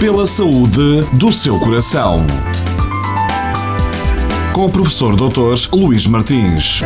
pela saúde do seu coração. Com o professor Dr. Luís Martins.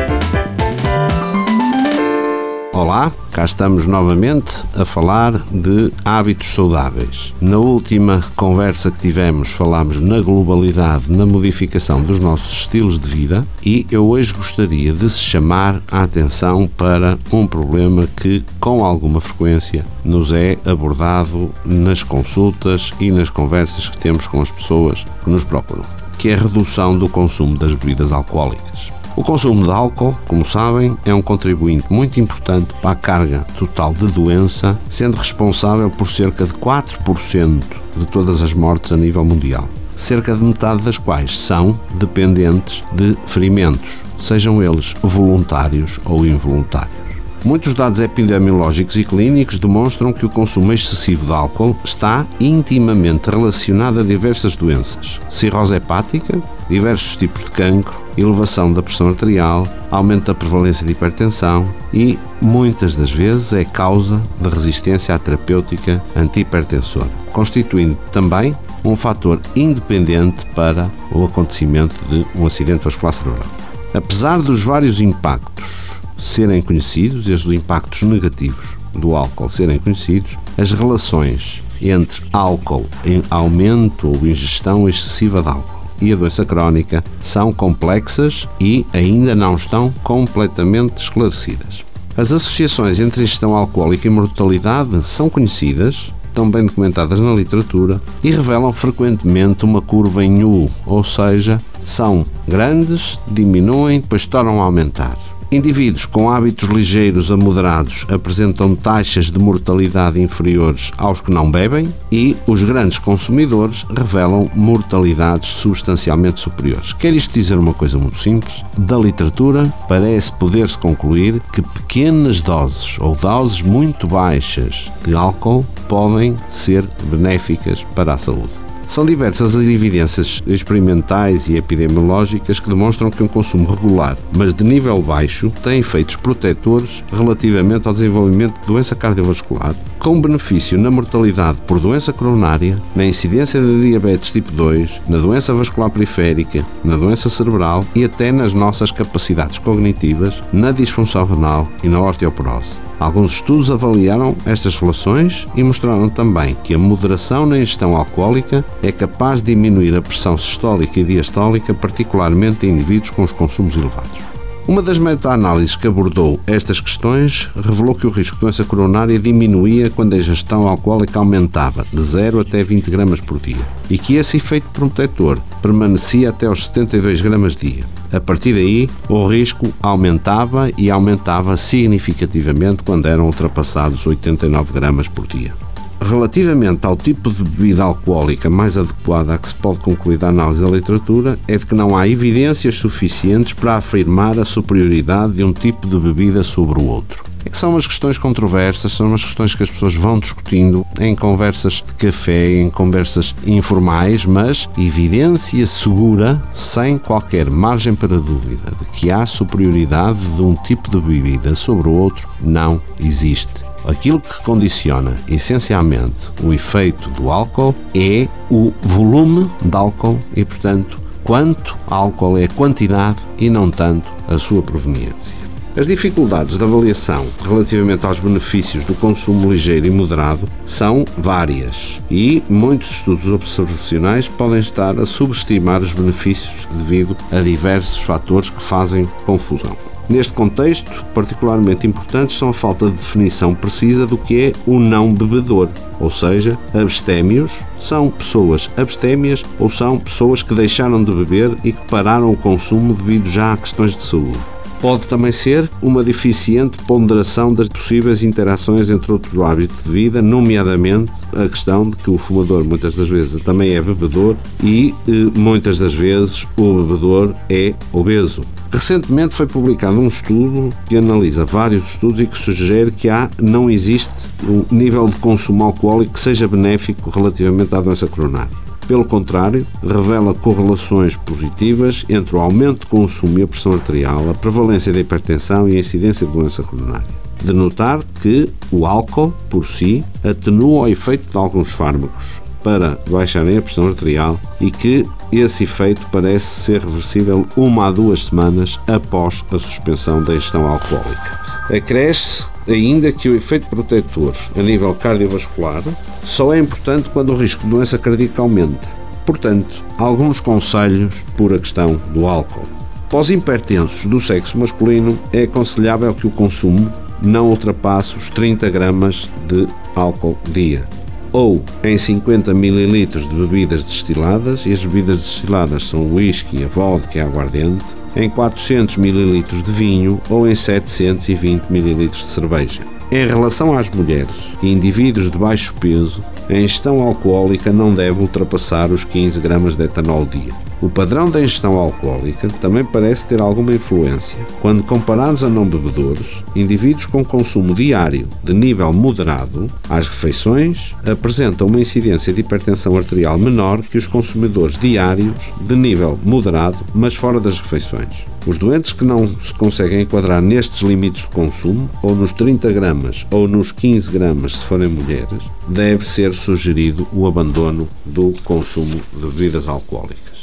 Olá, cá estamos novamente a falar de hábitos saudáveis. Na última conversa que tivemos, falámos na globalidade, na modificação dos nossos estilos de vida e eu hoje gostaria de se chamar a atenção para um problema que, com alguma frequência, nos é abordado nas consultas e nas conversas que temos com as pessoas que nos procuram, que é a redução do consumo das bebidas alcoólicas. O consumo de álcool, como sabem, é um contribuinte muito importante para a carga total de doença, sendo responsável por cerca de 4% de todas as mortes a nível mundial. Cerca de metade das quais são dependentes de ferimentos, sejam eles voluntários ou involuntários. Muitos dados epidemiológicos e clínicos demonstram que o consumo excessivo de álcool está intimamente relacionado a diversas doenças: cirrose hepática, diversos tipos de cancro, elevação da pressão arterial, aumento da prevalência de hipertensão e, muitas das vezes, é causa de resistência à terapêutica antihipertensora, constituindo também um fator independente para o acontecimento de um acidente vascular cerebral. Apesar dos vários impactos serem conhecidos e os impactos negativos do álcool serem conhecidos, as relações entre álcool em aumento ou ingestão excessiva de álcool e a doença crónica são complexas e ainda não estão completamente esclarecidas. As associações entre ingestão alcoólica e mortalidade são conhecidas, estão bem documentadas na literatura e revelam frequentemente uma curva em U, ou seja, são grandes, diminuem, depois tornam a aumentar. Indivíduos com hábitos ligeiros a moderados apresentam taxas de mortalidade inferiores aos que não bebem e os grandes consumidores revelam mortalidades substancialmente superiores. Quer isto dizer uma coisa muito simples? Da literatura parece poder-se concluir que pequenas doses ou doses muito baixas de álcool podem ser benéficas para a saúde. São diversas as evidências experimentais e epidemiológicas que demonstram que um consumo regular, mas de nível baixo, tem efeitos protetores relativamente ao desenvolvimento de doença cardiovascular, com benefício na mortalidade por doença coronária, na incidência de diabetes tipo 2, na doença vascular periférica, na doença cerebral e até nas nossas capacidades cognitivas, na disfunção renal e na osteoporose. Alguns estudos avaliaram estas relações e mostraram também que a moderação na ingestão alcoólica é capaz de diminuir a pressão sistólica e diastólica, particularmente em indivíduos com os consumos elevados. Uma das meta-análises que abordou estas questões revelou que o risco de doença coronária diminuía quando a ingestão alcoólica aumentava de 0 até 20 gramas por dia e que esse efeito protetor permanecia até aos 72 gramas dia. A partir daí, o risco aumentava e aumentava significativamente quando eram ultrapassados 89 gramas por dia. Relativamente ao tipo de bebida alcoólica mais adequada a que se pode concluir da análise da literatura, é de que não há evidências suficientes para afirmar a superioridade de um tipo de bebida sobre o outro. É que são umas questões controversas, são umas questões que as pessoas vão discutindo em conversas de café, em conversas informais, mas evidência segura, sem qualquer margem para dúvida, de que há superioridade de um tipo de bebida sobre o outro, não existe. Aquilo que condiciona essencialmente o efeito do álcool é o volume de álcool e, portanto, quanto álcool é a quantidade e não tanto a sua proveniência. As dificuldades de avaliação relativamente aos benefícios do consumo ligeiro e moderado são várias e muitos estudos observacionais podem estar a subestimar os benefícios devido a diversos fatores que fazem confusão. Neste contexto, particularmente importantes são a falta de definição precisa do que é o não bebedor, ou seja, abstémios são pessoas abstémias ou são pessoas que deixaram de beber e que pararam o consumo devido já a questões de saúde. Pode também ser uma deficiente ponderação das possíveis interações entre outro hábito de vida, nomeadamente a questão de que o fumador muitas das vezes também é bebedor e eh, muitas das vezes o bebedor é obeso. Recentemente foi publicado um estudo que analisa vários estudos e que sugere que há, não existe um nível de consumo alcoólico que seja benéfico relativamente à doença coronária. Pelo contrário, revela correlações positivas entre o aumento de consumo e a pressão arterial, a prevalência da hipertensão e a incidência de doença coronária. De notar que o álcool, por si, atenua o efeito de alguns fármacos, para baixarem a pressão arterial e que esse efeito parece ser reversível uma a duas semanas após a suspensão da ingestão alcoólica. Acresce ainda que o efeito protetor a nível cardiovascular só é importante quando o risco de doença cardíaca aumenta. Portanto, alguns conselhos por a questão do álcool. Os hipertensos do sexo masculino, é aconselhável que o consumo não ultrapasse os 30 gramas de álcool dia ou em 50 ml de bebidas destiladas, e as bebidas destiladas são o whisky, a vodka e a aguardente, em 400 ml de vinho ou em 720 ml de cerveja. Em relação às mulheres e indivíduos de baixo peso, a ingestão alcoólica não deve ultrapassar os 15 gramas de etanol dia. O padrão da ingestão alcoólica também parece ter alguma influência. Quando comparados a não bebedores, indivíduos com consumo diário de nível moderado às refeições apresentam uma incidência de hipertensão arterial menor que os consumidores diários de nível moderado, mas fora das refeições. Os doentes que não se conseguem enquadrar nestes limites de consumo, ou nos 30 gramas ou nos 15 gramas se forem mulheres, deve ser sugerido o abandono do consumo de bebidas alcoólicas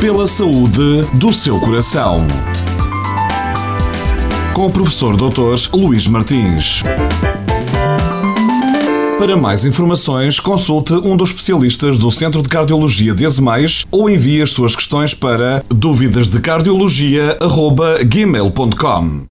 pela saúde do seu coração. Com o professor Dr. Luís Martins. Para mais informações, consulte um dos especialistas do Centro de Cardiologia de Azemais ou envie as suas questões para dúvidasdecardiologia.gmail.com